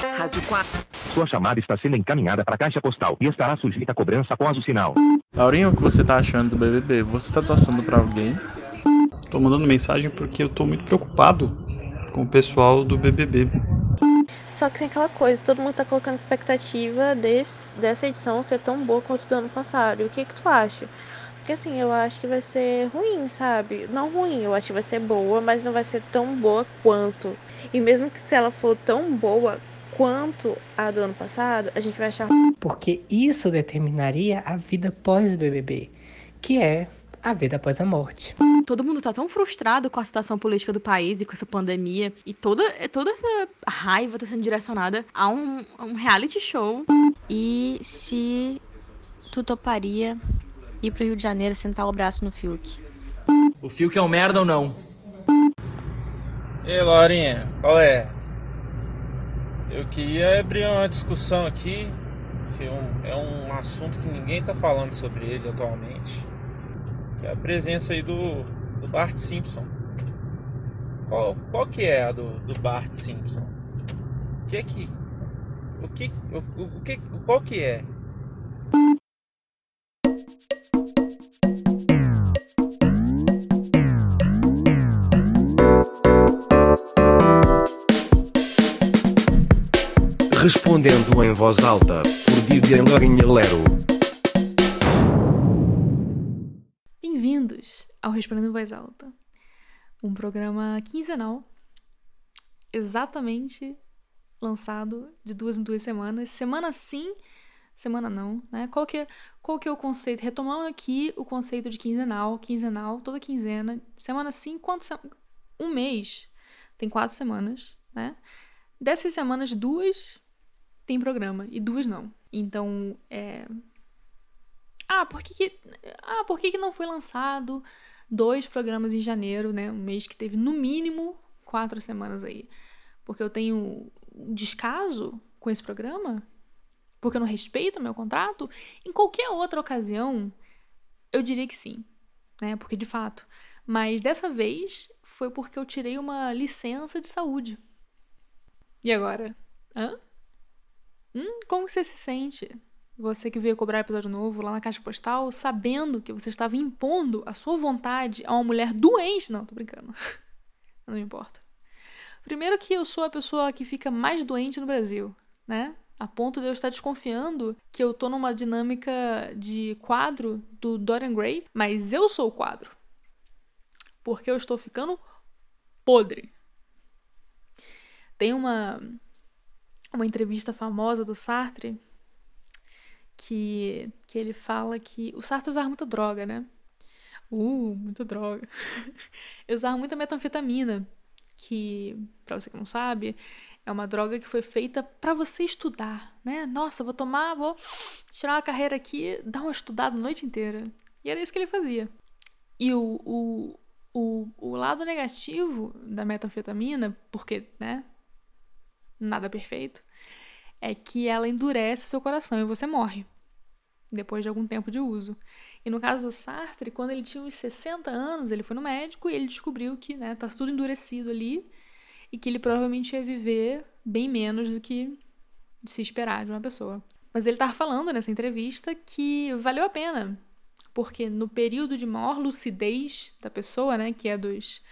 Rádio 4. Sua chamada está sendo encaminhada para a caixa postal e estará sujeita a cobrança após o sinal. Laurinha, o que você tá achando do BBB? Você tá torcendo pra alguém? Tô mandando mensagem porque eu tô muito preocupado com o pessoal do BBB. Só que tem aquela coisa, todo mundo tá colocando expectativa desse, dessa edição ser tão boa quanto do ano passado. E o que que tu acha? Porque assim, eu acho que vai ser ruim, sabe? Não ruim, eu acho que vai ser boa, mas não vai ser tão boa quanto. E mesmo que se ela for tão boa quanto a do ano passado, a gente vai achar Porque isso determinaria a vida pós-BBB, que é a vida após a morte. Todo mundo tá tão frustrado com a situação política do país e com essa pandemia. E toda, toda essa raiva tá sendo direcionada a um, a um reality show. E se tu toparia ir pro Rio de Janeiro sentar o braço no Fiuk? O Fiuk é um merda ou não? E aí, Laurinha, qual é? Eu queria abrir uma discussão aqui, que é um, assunto que ninguém tá falando sobre ele atualmente, que é a presença aí do, do Bart Simpson. Qual, qual que é a do, do Bart Simpson? O que é que... O que, o, o que, qual que é? Respondendo em voz alta, por Vivian Lorinha Lero. Bem-vindos ao Respondendo em Voz Alta, um programa quinzenal, exatamente lançado de duas em duas semanas, semana sim, semana não, né? Qual que é, qual que é o conceito? Retomando aqui o conceito de quinzenal, quinzenal, toda quinzena, semana sim, quanto se... um mês tem quatro semanas, né? Dessas semanas, duas tem programa e duas não. Então, é. Ah, por que, que... Ah, por que, que não foi lançado dois programas em janeiro, né? Um mês que teve no mínimo quatro semanas aí. Porque eu tenho descaso com esse programa? Porque eu não respeito o meu contrato? Em qualquer outra ocasião, eu diria que sim, né? Porque de fato. Mas dessa vez foi porque eu tirei uma licença de saúde. E agora? Hã? Hum, como você se sente? Você que veio cobrar episódio novo lá na caixa postal, sabendo que você estava impondo a sua vontade a uma mulher doente. Não, tô brincando. Não me importa. Primeiro que eu sou a pessoa que fica mais doente no Brasil, né? A ponto de eu estar desconfiando que eu tô numa dinâmica de quadro do Dorian Gray, mas eu sou o quadro. Porque eu estou ficando podre. Tem uma uma entrevista famosa do Sartre que, que ele fala que o Sartre usava muita droga, né? Uh, muita droga. Ele usava muita metanfetamina, que, pra você que não sabe, é uma droga que foi feita para você estudar, né? Nossa, vou tomar, vou tirar uma carreira aqui, dar uma estudada a noite inteira. E era isso que ele fazia. E o, o, o, o lado negativo da metanfetamina, porque, né, nada perfeito, é que ela endurece seu coração e você morre depois de algum tempo de uso. E no caso do Sartre, quando ele tinha uns 60 anos, ele foi no médico e ele descobriu que, né, tá tudo endurecido ali e que ele provavelmente ia viver bem menos do que se esperar de uma pessoa. Mas ele estava falando nessa entrevista que valeu a pena, porque no período de maior lucidez da pessoa, né, que é dos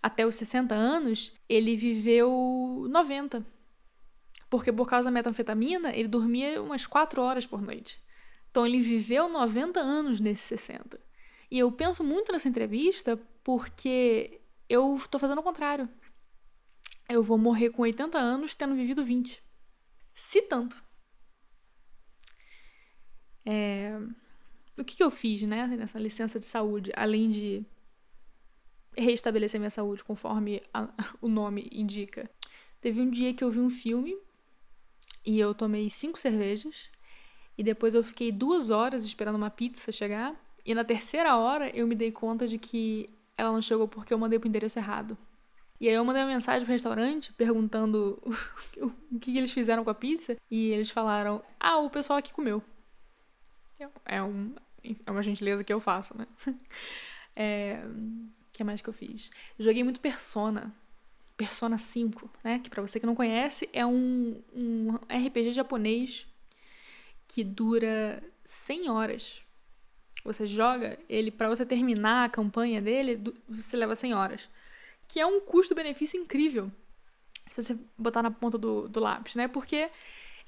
até os 60 anos, ele viveu 90. Porque por causa da metanfetamina, ele dormia umas 4 horas por noite. Então ele viveu 90 anos nesses 60. E eu penso muito nessa entrevista porque eu estou fazendo o contrário. Eu vou morrer com 80 anos tendo vivido 20. Se tanto. É... O que, que eu fiz, né, nessa licença de saúde, além de restabelecer minha saúde conforme a, o nome indica? Teve um dia que eu vi um filme e eu tomei cinco cervejas. E depois eu fiquei duas horas esperando uma pizza chegar. E na terceira hora eu me dei conta de que ela não chegou porque eu mandei pro endereço errado. E aí eu mandei uma mensagem pro restaurante perguntando o que eles fizeram com a pizza. E eles falaram: Ah, o pessoal aqui comeu. É, um, é uma gentileza que eu faço, né? É, o que mais que eu fiz? Joguei muito Persona. Persona 5, né? Que para você que não conhece, é um, um RPG japonês que dura 100 horas. Você joga ele para você terminar a campanha dele, você leva 100 horas. Que é um custo-benefício incrível. Se você botar na ponta do, do lápis, né? Porque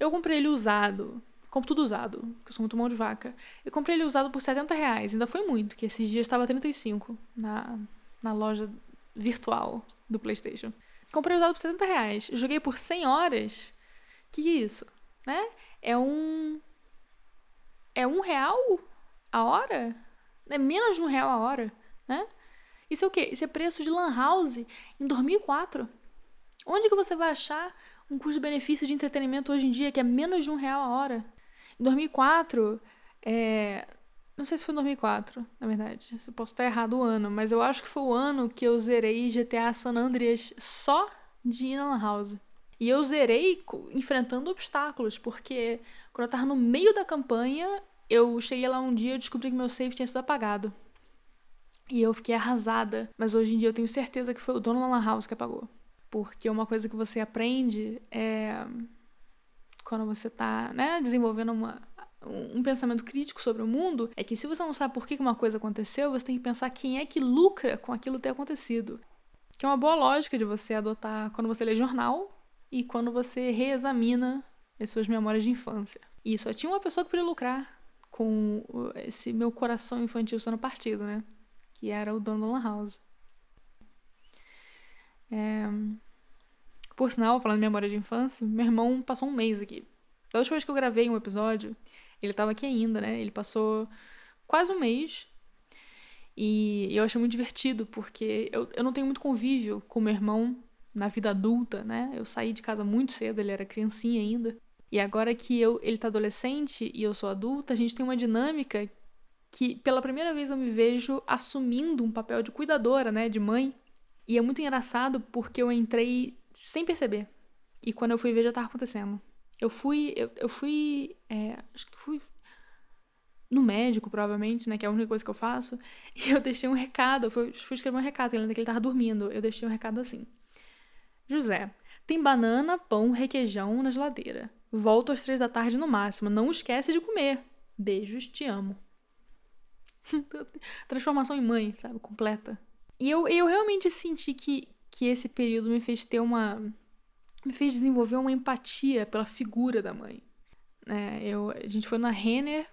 eu comprei ele usado. Compro tudo usado, porque eu sou muito mão de vaca. Eu comprei ele usado por 70 reais. Ainda foi muito, que esses dias estava 35 na, na loja virtual do PlayStation. Comprei usado por 70 reais. Joguei por 100 horas. Que que é isso? Né? É um. É um real a hora? É menos de um real a hora, né? Isso é o quê? Isso é preço de Lan House em 2004. Onde que você vai achar um custo-benefício de entretenimento hoje em dia que é menos de um real a hora? Em 2004, é... não sei se foi em 2004, na verdade. Eu posso estar errado o ano, mas eu acho que foi o ano que eu zerei GTA San Andreas só de ir na House. E eu zerei enfrentando obstáculos, porque quando eu tava no meio da campanha, eu cheguei lá um dia e descobri que meu save tinha sido apagado. E eu fiquei arrasada. Mas hoje em dia eu tenho certeza que foi o dono da Lan House que apagou. Porque uma coisa que você aprende é. Quando você tá, né, desenvolvendo uma, um pensamento crítico sobre o mundo, é que se você não sabe por que uma coisa aconteceu, você tem que pensar quem é que lucra com aquilo ter acontecido. Que é uma boa lógica de você adotar quando você lê jornal e quando você reexamina as suas memórias de infância. E só tinha uma pessoa que podia lucrar com esse meu coração infantil sendo partido, né? Que era o dono da Lan House. É... Por sinal, falando de memória de infância, meu irmão passou um mês aqui. Da última vez que eu gravei um episódio, ele estava aqui ainda, né? Ele passou quase um mês. E eu achei muito divertido, porque eu, eu não tenho muito convívio com meu irmão na vida adulta, né? Eu saí de casa muito cedo, ele era criancinha ainda. E agora que eu, ele tá adolescente e eu sou adulta, a gente tem uma dinâmica que pela primeira vez eu me vejo assumindo um papel de cuidadora, né, de mãe. E é muito engraçado porque eu entrei sem perceber. E quando eu fui ver já tava acontecendo. Eu fui, eu, eu fui, é, acho que fui no médico, provavelmente, né, que é a única coisa que eu faço, e eu deixei um recado, eu fui, fui escrever um recado, ainda que ele tava dormindo, eu deixei um recado assim. José, tem banana, pão, requeijão na geladeira. Volto às três da tarde no máximo. Não esquece de comer. Beijos, te amo. Transformação em mãe, sabe? Completa. E eu, eu realmente senti que, que esse período me fez ter uma. Me fez desenvolver uma empatia pela figura da mãe. É, eu, a gente foi na Renner.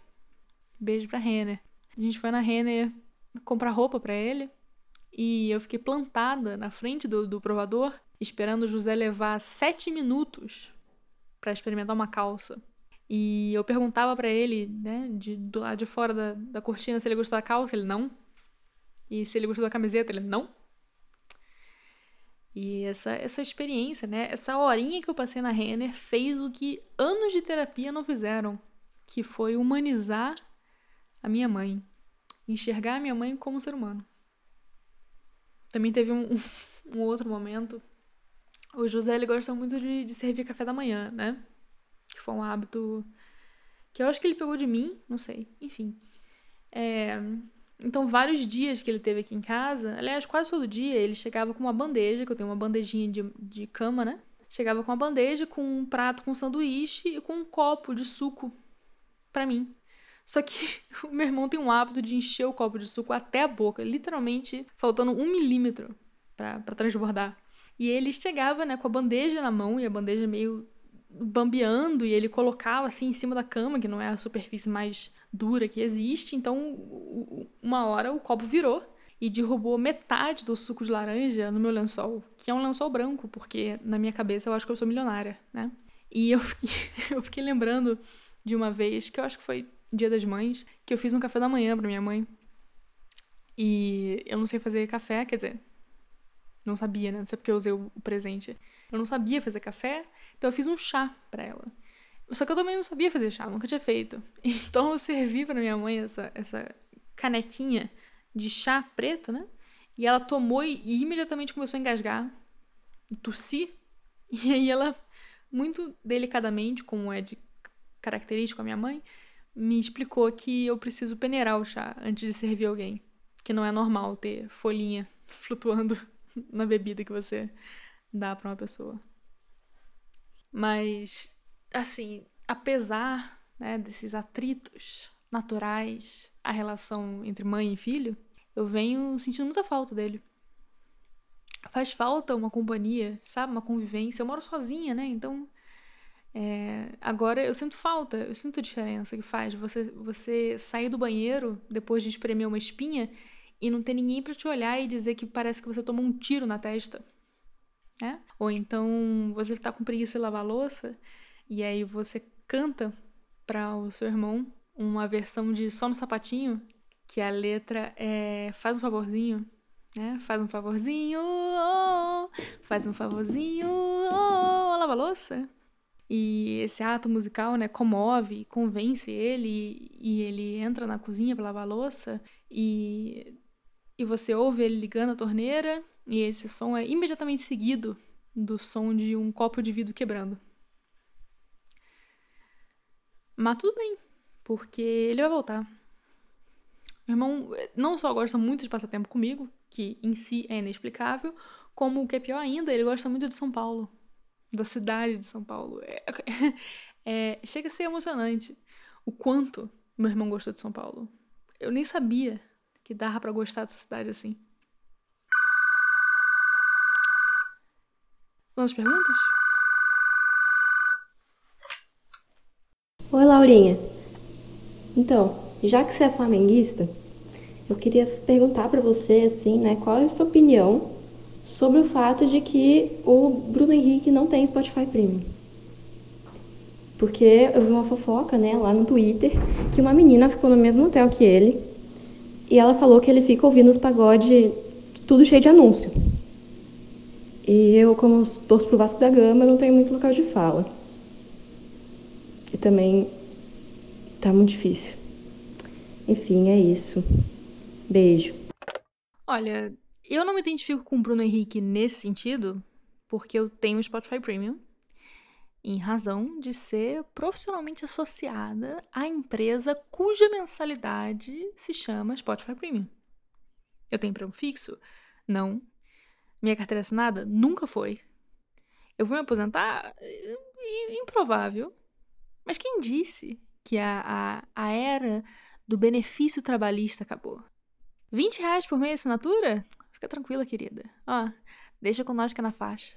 Beijo pra Renner. A gente foi na Renner comprar roupa para ele. E eu fiquei plantada na frente do, do provador, esperando o José levar sete minutos para experimentar uma calça. E eu perguntava para ele, né, de, do lado de fora da, da cortina, se ele gostou da calça, ele não. E se ele gostou da camiseta, ele não. E essa, essa experiência, né, essa horinha que eu passei na Renner fez o que anos de terapia não fizeram, que foi humanizar a minha mãe, enxergar a minha mãe como ser humano. Também teve um, um outro momento o José ele gosta muito de, de servir café da manhã, né? Que foi um hábito que eu acho que ele pegou de mim, não sei, enfim. É, então, vários dias que ele teve aqui em casa, aliás, quase todo dia, ele chegava com uma bandeja, que eu tenho uma bandejinha de, de cama, né? Chegava com uma bandeja, com um prato com sanduíche e com um copo de suco para mim. Só que o meu irmão tem um hábito de encher o copo de suco até a boca, literalmente faltando um milímetro para transbordar. E ele chegava, né, com a bandeja na mão e a bandeja meio bambeando e ele colocava assim em cima da cama, que não é a superfície mais dura que existe. Então, uma hora o copo virou e derrubou metade do suco de laranja no meu lençol, que é um lençol branco, porque na minha cabeça eu acho que eu sou milionária, né? E eu fiquei, eu fiquei lembrando de uma vez, que eu acho que foi Dia das Mães, que eu fiz um café da manhã para minha mãe. E eu não sei fazer café, quer dizer, não sabia, né? Não sei porque eu usei o presente. Eu não sabia fazer café, então eu fiz um chá para ela. Só que eu também não sabia fazer chá, nunca tinha feito. Então eu servi para minha mãe essa, essa canequinha de chá preto, né? E ela tomou e, e imediatamente começou a engasgar, tossir. E aí ela, muito delicadamente, como é de característico a minha mãe, me explicou que eu preciso peneirar o chá antes de servir alguém. Que não é normal ter folhinha flutuando na bebida que você dá pra uma pessoa. Mas, assim, apesar né, desses atritos naturais à relação entre mãe e filho, eu venho sentindo muita falta dele. Faz falta uma companhia, sabe? Uma convivência. Eu moro sozinha, né? Então, é, agora eu sinto falta, eu sinto a diferença que faz você, você sair do banheiro depois de espremer uma espinha e não ter ninguém para te olhar e dizer que parece que você tomou um tiro na testa. Né? Ou então você tá com preguiça de lavar louça e aí você canta para o seu irmão uma versão de Só no Sapatinho, que a letra é Faz um favorzinho, né? Faz um favorzinho, oh, faz um favorzinho, oh, lava louça. E esse ato musical, né, comove, convence ele e ele entra na cozinha para lavar louça e e você ouve ele ligando a torneira e esse som é imediatamente seguido do som de um copo de vidro quebrando. Mas tudo bem, porque ele vai voltar. Meu irmão eh, não só gosta muito de passar tempo comigo, que em si é inexplicável, como o que é pior ainda, ele gosta muito de São Paulo, da cidade de São Paulo. É, é, chega a ser emocionante o quanto meu irmão gostou de São Paulo. Eu nem sabia que dava para gostar dessa cidade assim. Vamos perguntas? Oi, Laurinha. Então, já que você é flamenguista, eu queria perguntar para você assim, né, qual é a sua opinião sobre o fato de que o Bruno Henrique não tem Spotify Premium? Porque eu vi uma fofoca, né, lá no Twitter, que uma menina ficou no mesmo hotel que ele e ela falou que ele fica ouvindo os pagodes tudo cheio de anúncio. E eu, como torço pro Vasco da Gama, não tenho muito local de fala. E também tá muito difícil. Enfim, é isso. Beijo. Olha, eu não me identifico com o Bruno Henrique nesse sentido, porque eu tenho Spotify Premium, em razão de ser profissionalmente associada à empresa cuja mensalidade se chama Spotify Premium. Eu tenho emprego fixo? Não. Minha carteira assinada? Nunca foi. Eu vou me aposentar? Improvável. Mas quem disse que a, a, a era do benefício trabalhista acabou? 20 reais por mês assinatura? Fica tranquila, querida. Ó, deixa com nós que é na faixa.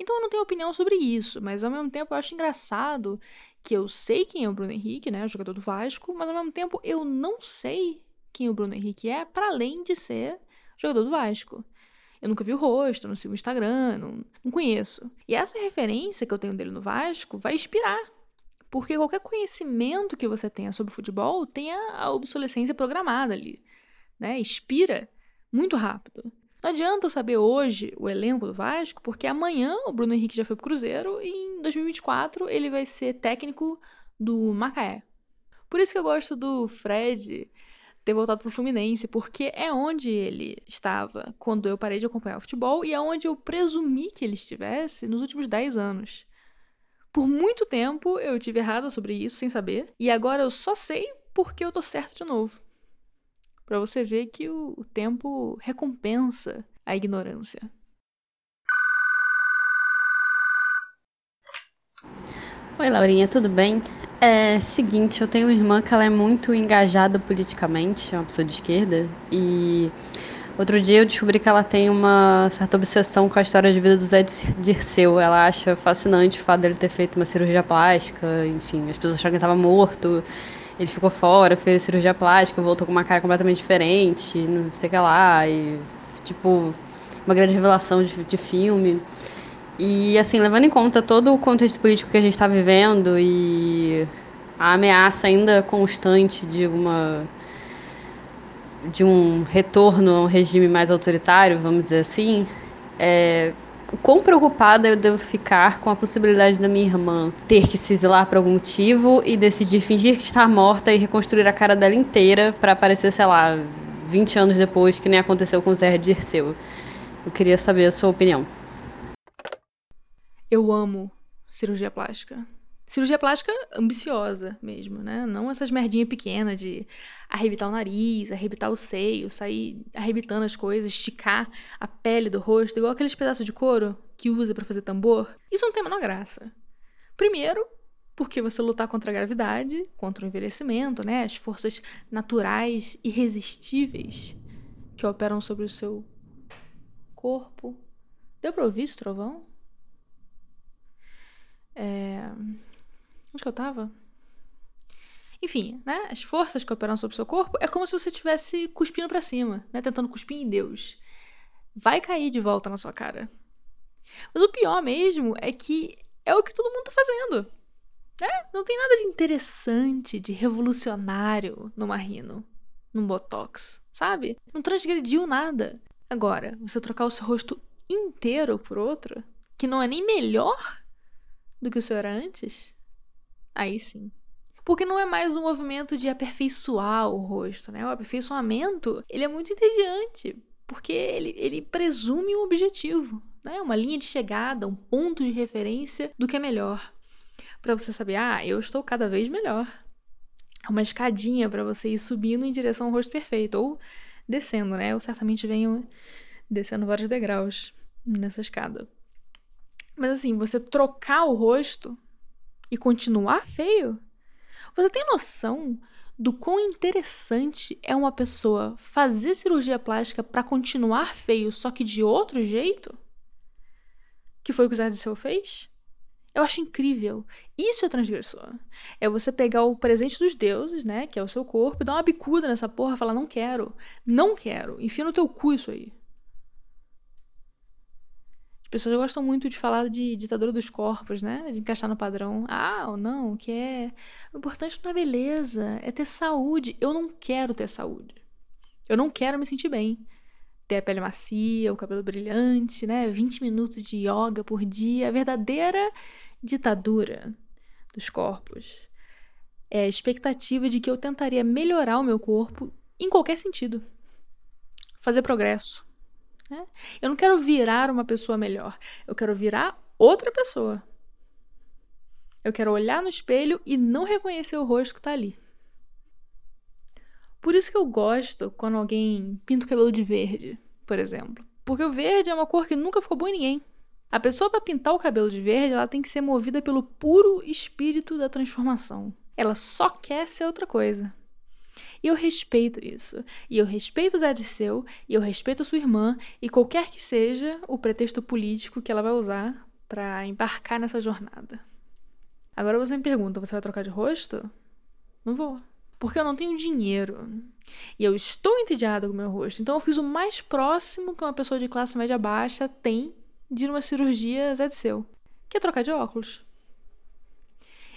Então eu não tenho opinião sobre isso, mas ao mesmo tempo eu acho engraçado que eu sei quem é o Bruno Henrique, né, o jogador do Vasco, mas ao mesmo tempo eu não sei quem o Bruno Henrique é, para além de ser jogador do Vasco. Eu nunca vi o rosto, não sigo o Instagram, não, não conheço. E essa referência que eu tenho dele no Vasco vai inspirar. Porque qualquer conhecimento que você tenha sobre futebol tem a obsolescência programada ali. Né? Expira muito rápido. Não adianta eu saber hoje o elenco do Vasco, porque amanhã o Bruno Henrique já foi pro Cruzeiro e em 2024 ele vai ser técnico do Macaé. Por isso que eu gosto do Fred ter voltado pro Fluminense, porque é onde ele estava quando eu parei de acompanhar o futebol e é onde eu presumi que ele estivesse nos últimos 10 anos. Por muito tempo eu tive errado sobre isso sem saber, e agora eu só sei porque eu tô certo de novo para você ver que o, o tempo recompensa a ignorância. Oi, Laurinha, tudo bem? É seguinte, eu tenho uma irmã que ela é muito engajada politicamente, é uma pessoa de esquerda, e outro dia eu descobri que ela tem uma certa obsessão com a história de vida do Zé Dirceu. Ela acha fascinante o fato dele ter feito uma cirurgia plástica, enfim, as pessoas acharam que ele estava morto. Ele ficou fora, fez cirurgia plástica, voltou com uma cara completamente diferente, não sei o que lá, e tipo, uma grande revelação de, de filme. E assim, levando em conta todo o contexto político que a gente está vivendo e a ameaça ainda constante de uma de um retorno a um regime mais autoritário, vamos dizer assim, é, o quão preocupada eu devo ficar com a possibilidade da minha irmã ter que se exilar por algum motivo e decidir fingir que está morta e reconstruir a cara dela inteira para aparecer, sei lá, 20 anos depois, que nem aconteceu com o Zé Dirceu. Eu queria saber a sua opinião. Eu amo cirurgia plástica. Cirurgia plástica ambiciosa mesmo, né? Não essas merdinhas pequenas de arrebitar o nariz, arrebitar o seio, sair arrebitando as coisas, esticar a pele do rosto, igual aqueles pedaços de couro que usa para fazer tambor. Isso não tem a menor graça. Primeiro, porque você lutar contra a gravidade, contra o envelhecimento, né? As forças naturais irresistíveis que operam sobre o seu corpo. Deu pra ouvir esse trovão? É... Onde que eu tava? Enfim, né? As forças que operam sobre o seu corpo é como se você estivesse cuspindo para cima, né? Tentando cuspir em Deus. Vai cair de volta na sua cara. Mas o pior mesmo é que é o que todo mundo tá fazendo. É, não tem nada de interessante, de revolucionário numa rino, num botox, sabe? Não transgrediu nada. Agora, você trocar o seu rosto inteiro por outro, que não é nem melhor do que o seu era antes, aí sim. Porque não é mais um movimento de aperfeiçoar o rosto, né? O aperfeiçoamento, ele é muito entediante, porque ele, ele presume um objetivo, né? Uma linha de chegada, um ponto de referência do que é melhor. Para você saber, ah, eu estou cada vez melhor. É uma escadinha para você ir subindo em direção ao rosto perfeito ou descendo, né? Eu certamente venho descendo vários degraus nessa escada. Mas assim, você trocar o rosto e continuar feio? Você tem noção do quão interessante é uma pessoa fazer cirurgia plástica para continuar feio, só que de outro jeito? Que foi o que o Zé Disseu fez? Eu acho incrível. Isso é transgressor. É você pegar o presente dos deuses, né? Que é o seu corpo, e dar uma bicuda nessa porra falar: não quero. Não quero. Enfia no teu cu isso aí pessoas gostam muito de falar de ditadura dos corpos, né? De encaixar no padrão. Ah, ou não, que é. O importante não é beleza, é ter saúde. Eu não quero ter saúde. Eu não quero me sentir bem. Ter a pele macia, o cabelo brilhante, né? 20 minutos de yoga por dia. A verdadeira ditadura dos corpos. É a expectativa de que eu tentaria melhorar o meu corpo em qualquer sentido. Fazer progresso né? Eu não quero virar uma pessoa melhor. Eu quero virar outra pessoa. Eu quero olhar no espelho e não reconhecer o rosto que está ali. Por isso que eu gosto quando alguém pinta o cabelo de verde, por exemplo. Porque o verde é uma cor que nunca ficou boa em ninguém. A pessoa para pintar o cabelo de verde, ela tem que ser movida pelo puro espírito da transformação. Ela só quer ser outra coisa. E eu respeito isso. E eu respeito o Zé Dirceu, e eu respeito a sua irmã, e qualquer que seja o pretexto político que ela vai usar para embarcar nessa jornada. Agora você me pergunta: você vai trocar de rosto? Não vou. Porque eu não tenho dinheiro. E eu estou entediada com o meu rosto. Então eu fiz o mais próximo que uma pessoa de classe média baixa tem de ir numa cirurgia Zé Dirceu, que é trocar de óculos.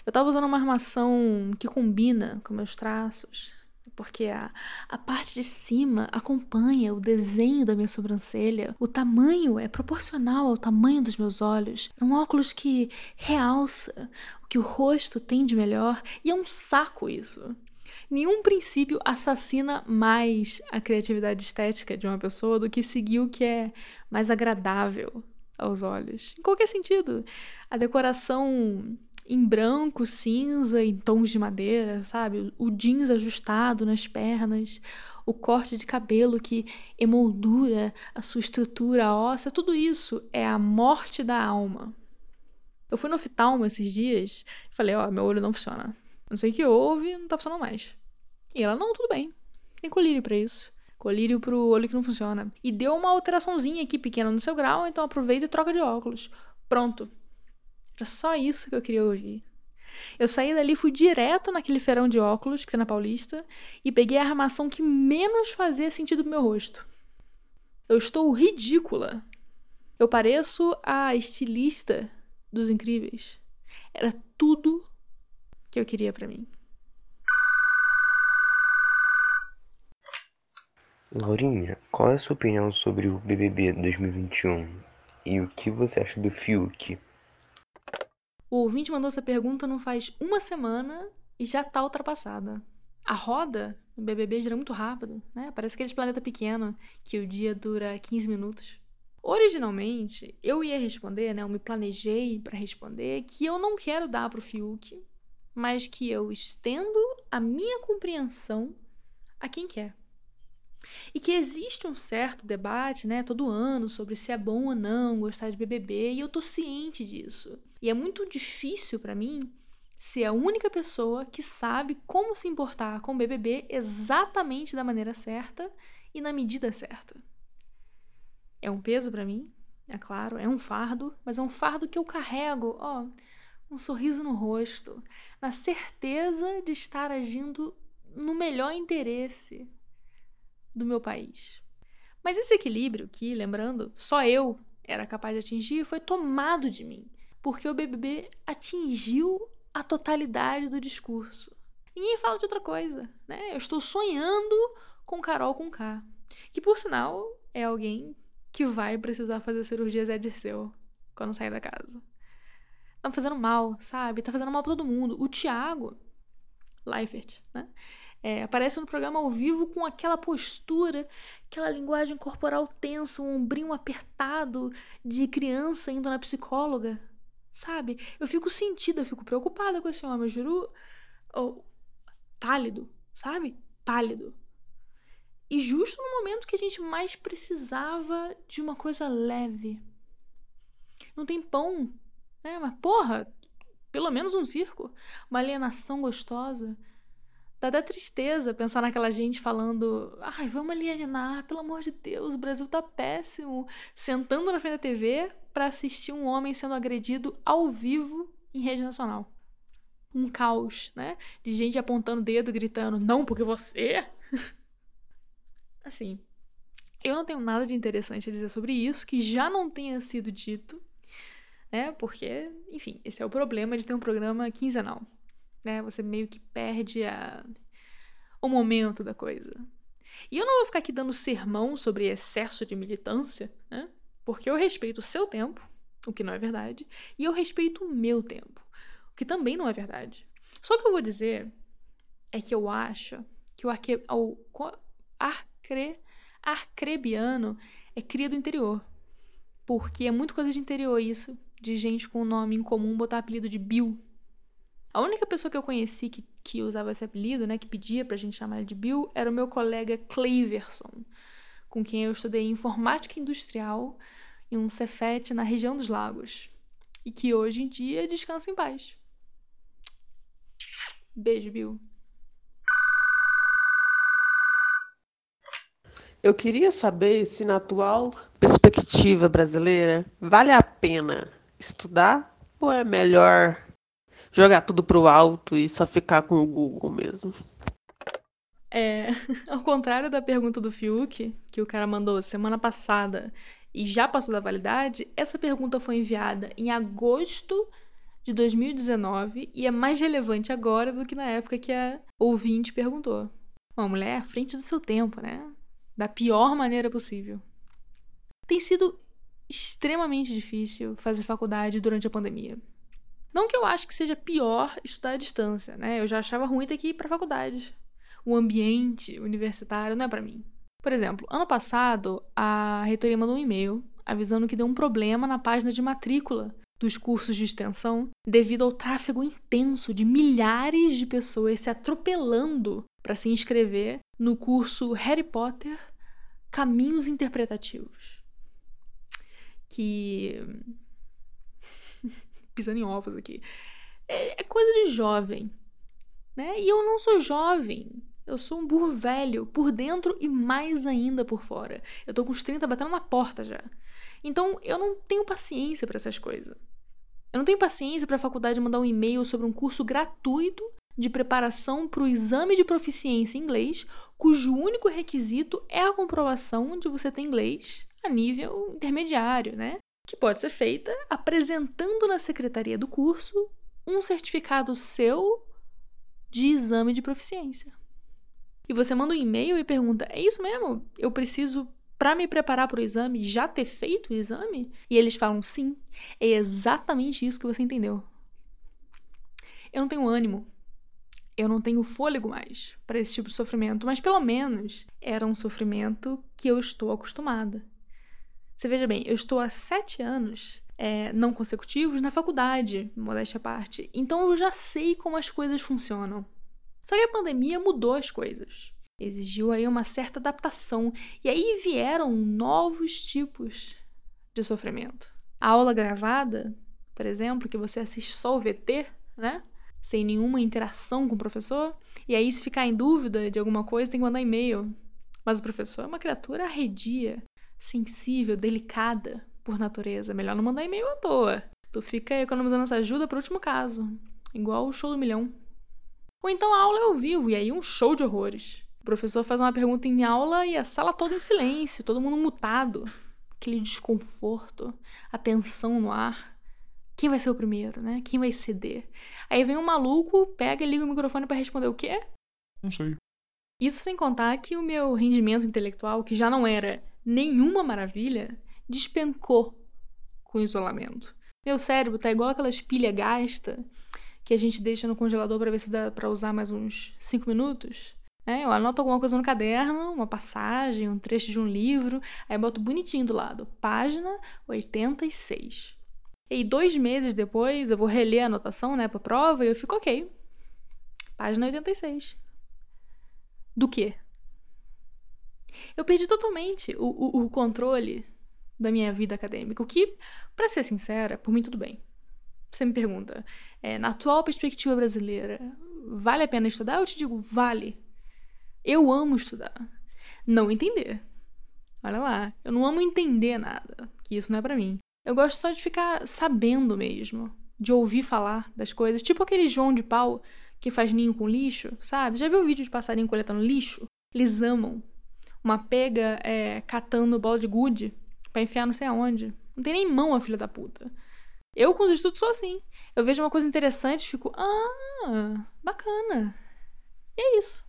Eu tava usando uma armação que combina com meus traços, porque a, a parte de cima acompanha o desenho da minha sobrancelha, o tamanho é proporcional ao tamanho dos meus olhos. É um óculos que realça o que o rosto tem de melhor e é um saco isso. Nenhum princípio assassina mais a criatividade estética de uma pessoa do que seguir o que é mais agradável aos olhos. Em qualquer sentido. A decoração em branco, cinza, em tons de madeira, sabe? O jeans ajustado nas pernas, o corte de cabelo que emoldura a sua estrutura óssea, tudo isso é a morte da alma. Eu fui no oftalmo esses dias e falei, ó, oh, meu olho não funciona. Não sei o que houve, não tá funcionando mais. E ela, não, tudo bem. Tem colírio para isso. Colírio pro olho que não funciona. E deu uma alteraçãozinha aqui pequena no seu grau, então aproveita e troca de óculos. Pronto. Era só isso que eu queria ouvir. Eu saí dali, fui direto naquele feirão de óculos que tem na Paulista e peguei a armação que menos fazia sentido pro meu rosto. Eu estou ridícula. Eu pareço a estilista dos incríveis. Era tudo que eu queria para mim. Laurinha, qual é a sua opinião sobre o BBB 2021 e o que você acha do Fiuk? O ouvinte mandou essa pergunta não faz uma semana e já tá ultrapassada. A roda no BBB gira muito rápido, né? Parece aquele planeta pequeno que o dia dura 15 minutos. Originalmente, eu ia responder, né? Eu me planejei para responder que eu não quero dar pro Fiuk, mas que eu estendo a minha compreensão a quem quer. E que existe um certo debate, né, todo ano sobre se é bom ou não gostar de BBB, e eu tô ciente disso. E é muito difícil para mim ser a única pessoa que sabe como se importar com o BBB exatamente da maneira certa e na medida certa. É um peso para mim, é claro, é um fardo, mas é um fardo que eu carrego, ó, um sorriso no rosto, na certeza de estar agindo no melhor interesse do meu país. Mas esse equilíbrio que, lembrando, só eu era capaz de atingir, foi tomado de mim, porque o BBB atingiu a totalidade do discurso. Ninguém fala de outra coisa, né? Eu estou sonhando com Carol com K, que por sinal é alguém que vai precisar fazer cirurgia Zé Dirceu quando sair da casa. Tá fazendo mal, sabe? Tá fazendo mal pra todo mundo. O Thiago Leifert, né? É, aparece no programa ao vivo com aquela postura, aquela linguagem corporal tensa, um ombrinho apertado de criança indo na psicóloga. Sabe? Eu fico sentida, eu fico preocupada com esse homem. Eu juro. Oh, pálido, sabe? Pálido. E justo no momento que a gente mais precisava de uma coisa leve. Não tem pão, né? Mas porra, pelo menos um circo. Uma alienação gostosa. Dá até tristeza pensar naquela gente falando: ai, vamos alienar, pelo amor de Deus, o Brasil tá péssimo. Sentando na frente da TV para assistir um homem sendo agredido ao vivo em rede nacional. Um caos, né? De gente apontando o dedo, gritando: não, porque você. Assim, eu não tenho nada de interessante a dizer sobre isso que já não tenha sido dito, né? Porque, enfim, esse é o problema de ter um programa quinzenal, né? Você meio que perde a... o momento da coisa. E eu não vou ficar aqui dando sermão sobre excesso de militância, né? Porque eu respeito o seu tempo, o que não é verdade, e eu respeito o meu tempo, o que também não é verdade. Só que eu vou dizer é que eu acho que o, arque... o arcre, arcrebiano é cria do interior. Porque é muito coisa de interior isso, de gente com nome em comum botar apelido de Bill. A única pessoa que eu conheci que, que usava esse apelido, né, que pedia pra gente chamar ele de Bill, era o meu colega Cleverson, com quem eu estudei informática industrial em um Cefet na região dos lagos. E que hoje em dia descansa em paz. Beijo, Bill. Eu queria saber se, na atual perspectiva brasileira, vale a pena estudar ou é melhor jogar tudo pro alto e só ficar com o Google mesmo? É, ao contrário da pergunta do Fiuk, que o cara mandou semana passada e já passou da validade, essa pergunta foi enviada em agosto de 2019 e é mais relevante agora do que na época que a ouvinte perguntou. Uma mulher à frente do seu tempo, né? da pior maneira possível. Tem sido extremamente difícil fazer faculdade durante a pandemia. Não que eu acho que seja pior estudar à distância, né? Eu já achava ruim ter que ir para faculdade. O ambiente universitário não é para mim. Por exemplo, ano passado, a reitoria mandou um e-mail avisando que deu um problema na página de matrícula dos cursos de extensão devido ao tráfego intenso de milhares de pessoas se atropelando para se inscrever no curso Harry Potter Caminhos Interpretativos. Que. Pisando em ovos aqui. É, é coisa de jovem. Né? E eu não sou jovem. Eu sou um burro velho, por dentro e mais ainda por fora. Eu tô com os 30 batendo na porta já. Então eu não tenho paciência para essas coisas. Eu não tenho paciência para a faculdade mandar um e-mail sobre um curso gratuito de preparação para o exame de proficiência em inglês, cujo único requisito é a comprovação de você ter inglês a nível intermediário, né? Que pode ser feita apresentando na secretaria do curso um certificado seu de exame de proficiência. E você manda um e-mail e pergunta: é isso mesmo? Eu preciso, para me preparar para o exame, já ter feito o exame? E eles falam: sim, é exatamente isso que você entendeu. Eu não tenho ânimo eu não tenho fôlego mais para esse tipo de sofrimento, mas pelo menos era um sofrimento que eu estou acostumada. Você veja bem, eu estou há sete anos é, não consecutivos na faculdade, modéstia à parte. Então eu já sei como as coisas funcionam. Só que a pandemia mudou as coisas. Exigiu aí uma certa adaptação. E aí vieram novos tipos de sofrimento. A aula gravada, por exemplo, que você assiste só o VT, né? Sem nenhuma interação com o professor. E aí, se ficar em dúvida de alguma coisa, tem que mandar e-mail. Mas o professor é uma criatura arredia, sensível, delicada por natureza. Melhor não mandar e-mail à toa. Tu fica economizando essa ajuda para o último caso. Igual o show do milhão. Ou então a aula é ao vivo, e aí um show de horrores. O professor faz uma pergunta em aula e a sala toda em silêncio, todo mundo mutado. Aquele desconforto, a tensão no ar. Quem vai ser o primeiro, né? Quem vai ceder? Aí vem um maluco, pega e liga o microfone para responder o quê? Não sei. Isso sem contar que o meu rendimento intelectual, que já não era nenhuma maravilha, despencou com o isolamento. Meu cérebro tá igual aquelas pilhas gasta que a gente deixa no congelador para ver se dá para usar mais uns 5 minutos. É, eu anoto alguma coisa no caderno, uma passagem, um trecho de um livro, aí boto bonitinho do lado, página 86. E dois meses depois eu vou reler a anotação, né, pra prova, e eu fico ok. Página 86. Do quê? Eu perdi totalmente o, o, o controle da minha vida acadêmica, o que, para ser sincera, por mim tudo bem. Você me pergunta, é, na atual perspectiva brasileira, vale a pena estudar? Eu te digo, vale. Eu amo estudar. Não entender. Olha lá, eu não amo entender nada, que isso não é para mim. Eu gosto só de ficar sabendo mesmo, de ouvir falar das coisas, tipo aquele João de Pau que faz ninho com lixo, sabe? Já viu o vídeo de passarinho coletando lixo? Eles amam. Uma pega é, catando bola de gude para enfiar não sei aonde. Não tem nem mão a filha da puta. Eu, com os estudos, sou assim. Eu vejo uma coisa interessante e fico, ah, bacana. E é isso.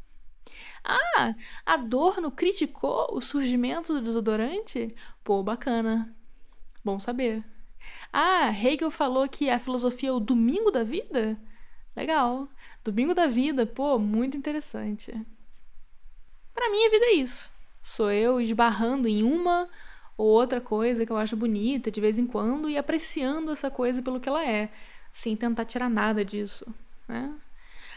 Ah, Adorno criticou o surgimento do desodorante? Pô, bacana. Bom saber. Ah, Hegel falou que a filosofia é o domingo da vida? Legal. Domingo da vida, pô, muito interessante. Para mim, a vida é isso. Sou eu esbarrando em uma ou outra coisa que eu acho bonita de vez em quando e apreciando essa coisa pelo que ela é, sem tentar tirar nada disso, né?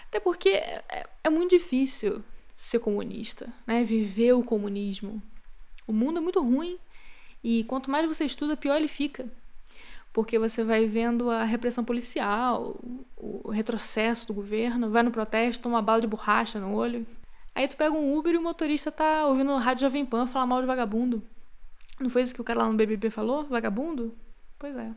Até porque é, é, é muito difícil ser comunista, né? Viver o comunismo. O mundo é muito ruim e quanto mais você estuda, pior ele fica. Porque você vai vendo a repressão policial, o retrocesso do governo, vai no protesto, toma uma bala de borracha no olho. Aí tu pega um Uber e o motorista tá ouvindo rádio Jovem Pan falar mal de vagabundo. Não foi isso que o cara lá no BBB falou? Vagabundo? Pois é.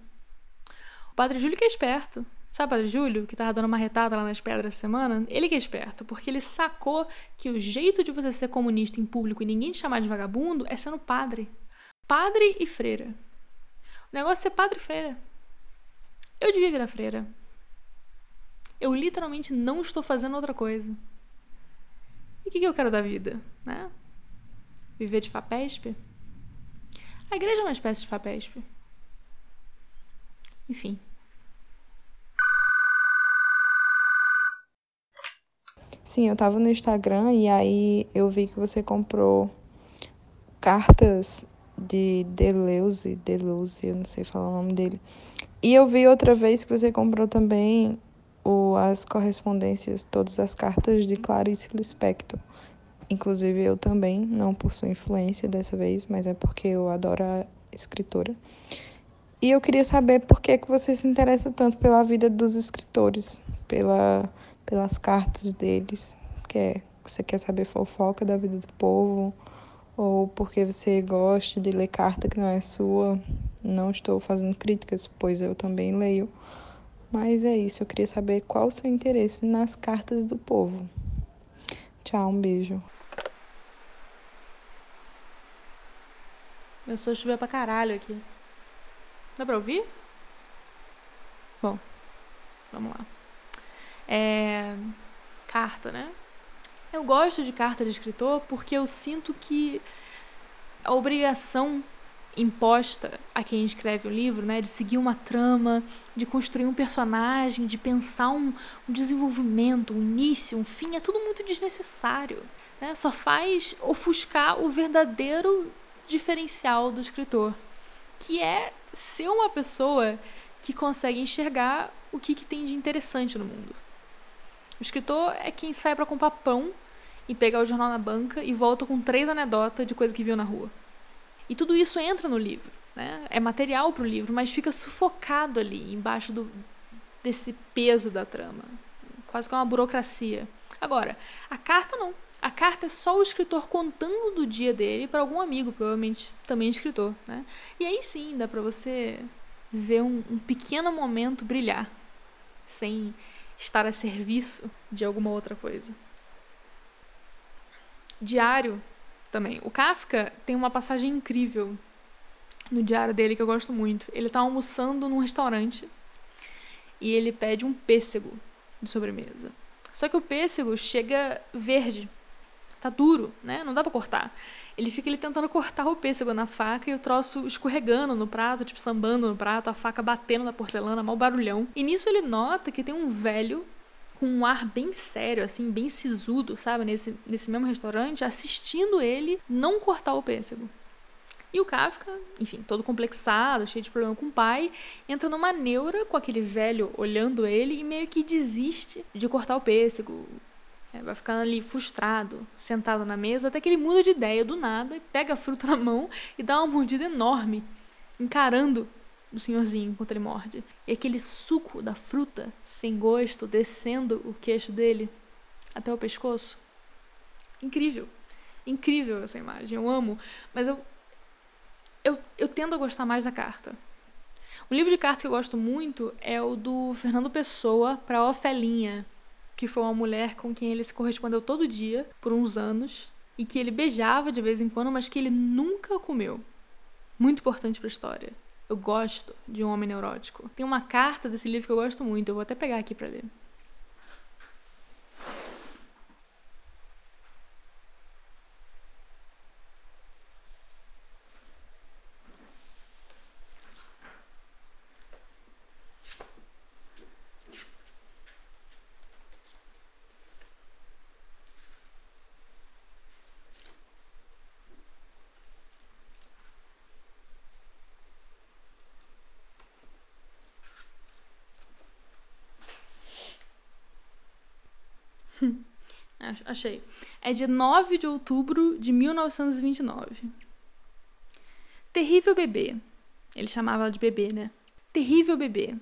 O Padre Júlio que é esperto. Sabe o Padre Júlio, que tava dando uma retada lá nas pedras essa semana? Ele que é esperto, porque ele sacou que o jeito de você ser comunista em público e ninguém te chamar de vagabundo é sendo padre. Padre e freira. O negócio é ser padre e freira. Eu devia virar freira. Eu literalmente não estou fazendo outra coisa. E o que, que eu quero da vida, né? Viver de FAPESP? A igreja é uma espécie de FAPESP. Enfim. Sim, eu tava no Instagram e aí eu vi que você comprou cartas de Deleuze, Deleuze, eu não sei falar o nome dele. E eu vi outra vez que você comprou também o, as correspondências, todas as cartas de Clarice Lispector. Inclusive eu também, não por sua influência dessa vez, mas é porque eu adoro a escritora. E eu queria saber por que, que você se interessa tanto pela vida dos escritores, pela, pelas cartas deles, que é, você quer saber fofoca da vida do povo, ou porque você gosta de ler carta que não é sua. Não estou fazendo críticas, pois eu também leio. Mas é isso, eu queria saber qual o seu interesse nas cartas do povo. Tchau, um beijo. Começou a chover pra caralho aqui. Dá pra ouvir? Bom, vamos lá. É. Carta, né? Eu gosto de carta de escritor porque eu sinto que a obrigação imposta a quem escreve o livro, né, de seguir uma trama, de construir um personagem, de pensar um, um desenvolvimento, um início, um fim, é tudo muito desnecessário. Né? Só faz ofuscar o verdadeiro diferencial do escritor. que é ser uma pessoa que consegue enxergar o que, que tem de interessante no mundo. O escritor é quem sai para comprar pão e pegar o jornal na banca e volta com três anedotas de coisa que viu na rua. E tudo isso entra no livro, né? É material para o livro, mas fica sufocado ali embaixo do, desse peso da trama, quase que uma burocracia. Agora, a carta não. A carta é só o escritor contando do dia dele para algum amigo, provavelmente também escritor, né? E aí sim dá para você ver um, um pequeno momento brilhar, sem estar a serviço de alguma outra coisa. Diário também. O Kafka tem uma passagem incrível no diário dele que eu gosto muito. Ele está almoçando num restaurante e ele pede um pêssego de sobremesa. Só que o pêssego chega verde, tá duro, né? Não dá para cortar. Ele fica ele tentando cortar o pêssego na faca e o troço escorregando no prato, tipo sambando no prato, a faca batendo na porcelana, mal barulhão. E nisso ele nota que tem um velho com um ar bem sério, assim, bem sisudo, sabe, nesse, nesse mesmo restaurante, assistindo ele não cortar o pêssego. E o Kafka, enfim, todo complexado, cheio de problema com o pai, entra numa neura com aquele velho olhando ele e meio que desiste de cortar o pêssego. É, vai ficando ali frustrado, sentado na mesa, até que ele muda de ideia do nada, pega a fruta na mão e dá uma mordida enorme, encarando o senhorzinho enquanto ele morde. E aquele suco da fruta, sem gosto, descendo o queixo dele até o pescoço. Incrível. Incrível essa imagem. Eu amo. Mas eu eu, eu tendo a gostar mais da carta. Um livro de carta que eu gosto muito é o do Fernando Pessoa para Ofelinha, que foi uma mulher com quem ele se correspondeu todo dia por uns anos e que ele beijava de vez em quando, mas que ele nunca comeu. Muito importante para a história. Eu gosto de um homem neurótico. Tem uma carta desse livro que eu gosto muito, eu vou até pegar aqui para ler. Achei. É de 9 de outubro de 1929. Terrível bebê. Ele chamava ela de bebê, né? Terrível bebê.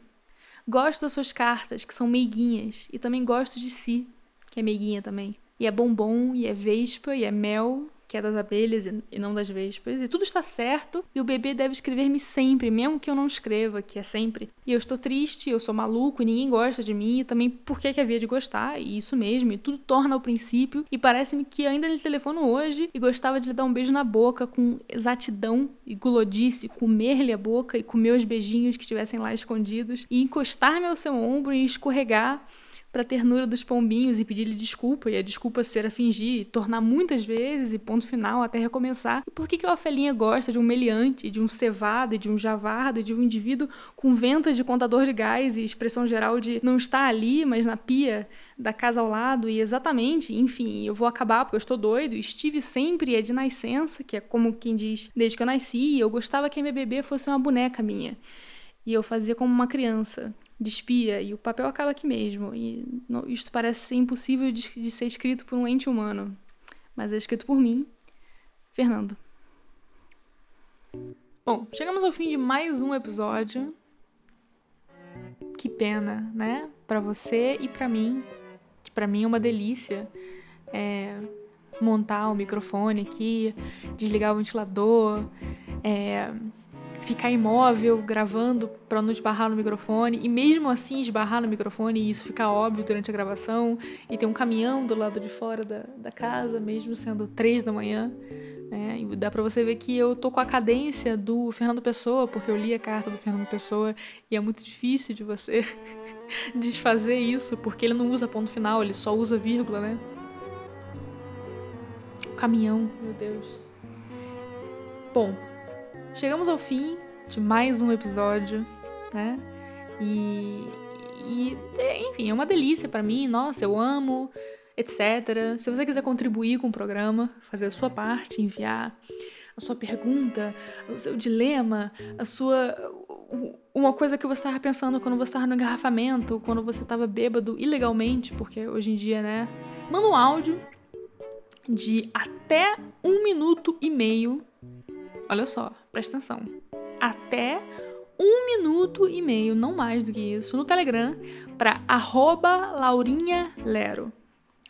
Gosto das suas cartas, que são meiguinhas, e também gosto de si, que é meiguinha também. E é bombom, e é vespa, e é mel, que é das abelhas e não das vespas, e tudo está certo, e o bebê deve escrever-me sempre, mesmo que eu não escreva, que é sempre. E eu estou triste, eu sou maluco, e ninguém gosta de mim, e também por que havia de gostar, e isso mesmo, e tudo torna ao princípio, e parece-me que ainda lhe telefono hoje e gostava de lhe dar um beijo na boca com exatidão e gulodice, comer-lhe a boca e comer os beijinhos que estivessem lá escondidos, e encostar-me ao seu ombro e escorregar para a ternura dos pombinhos e pedir-lhe desculpa, e a desculpa ser a fingir, tornar muitas vezes e ponto final até recomeçar. E por que, que a Ofelinha gosta de um meliante, de um cevado, de um javardo, de um indivíduo com ventas de contador de gás e expressão geral de não estar ali, mas na pia da casa ao lado e exatamente, enfim, eu vou acabar porque eu estou doido. Estive sempre é de nascença, que é como quem diz, desde que eu nasci, eu gostava que a minha bebê fosse uma boneca minha. E eu fazia como uma criança despia, e o papel acaba aqui mesmo. E não, isto parece ser impossível de, de ser escrito por um ente humano, mas é escrito por mim, Fernando. Bom, chegamos ao fim de mais um episódio. Que pena, né? Para você e para mim, que para mim é uma delícia. É, montar o microfone aqui, desligar o ventilador, é, ficar imóvel gravando para não esbarrar no microfone e mesmo assim esbarrar no microfone e isso ficar óbvio durante a gravação e ter um caminhão do lado de fora da, da casa, mesmo sendo três da manhã. Né? E dá para você ver que eu tô com a cadência do Fernando Pessoa, porque eu li a carta do Fernando Pessoa e é muito difícil de você desfazer isso, porque ele não usa ponto final, ele só usa vírgula, né? Caminhão, meu Deus. Bom, chegamos ao fim de mais um episódio, né? E, e enfim, é uma delícia para mim. Nossa, eu amo, etc. Se você quiser contribuir com o programa, fazer a sua parte, enviar a sua pergunta, o seu dilema, a sua. Uma coisa que você estava pensando quando você estava no engarrafamento, quando você estava bêbado ilegalmente, porque hoje em dia, né? Manda um áudio de até um minuto e meio. Olha só, presta atenção. Até um minuto e meio, não mais do que isso, no Telegram, para Laurinha Lero.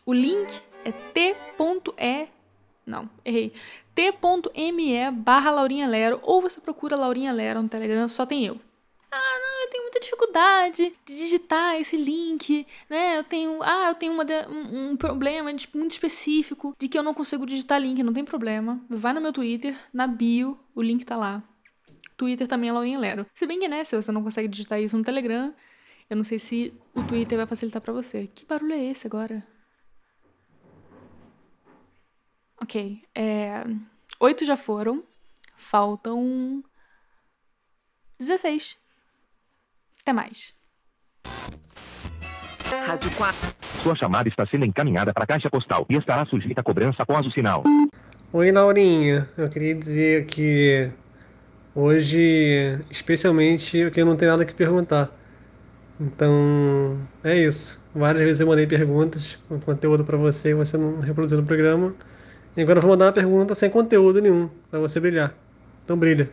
O link é t.e. Não, errei. t.me barra Laurinha Lero. Ou você procura Laurinha Lero no Telegram, só tem eu. Ah, tenho muita dificuldade de digitar esse link, né? Eu tenho, ah, eu tenho uma, um, um problema de, muito específico de que eu não consigo digitar link, não tem problema. Vai no meu Twitter, na bio, o link tá lá. Twitter também é Laurinha Lero. Se bem que, né, se você não consegue digitar isso no Telegram, eu não sei se o Twitter vai facilitar para você. Que barulho é esse agora? Ok. É... Oito já foram. Faltam. 16. Até mais. Rádio 4. Sua chamada está sendo encaminhada para a caixa postal e estará sujeita a cobrança após o sinal. Oi, Laurinha. Eu queria dizer que hoje, especialmente, eu não tenho nada que perguntar. Então, é isso. Várias vezes eu mandei perguntas com conteúdo para você e você não reproduziu no programa. E agora eu vou mandar uma pergunta sem conteúdo nenhum, para você brilhar. Então brilha.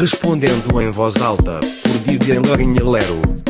Respondendo em voz alta, por Lorinha Lero.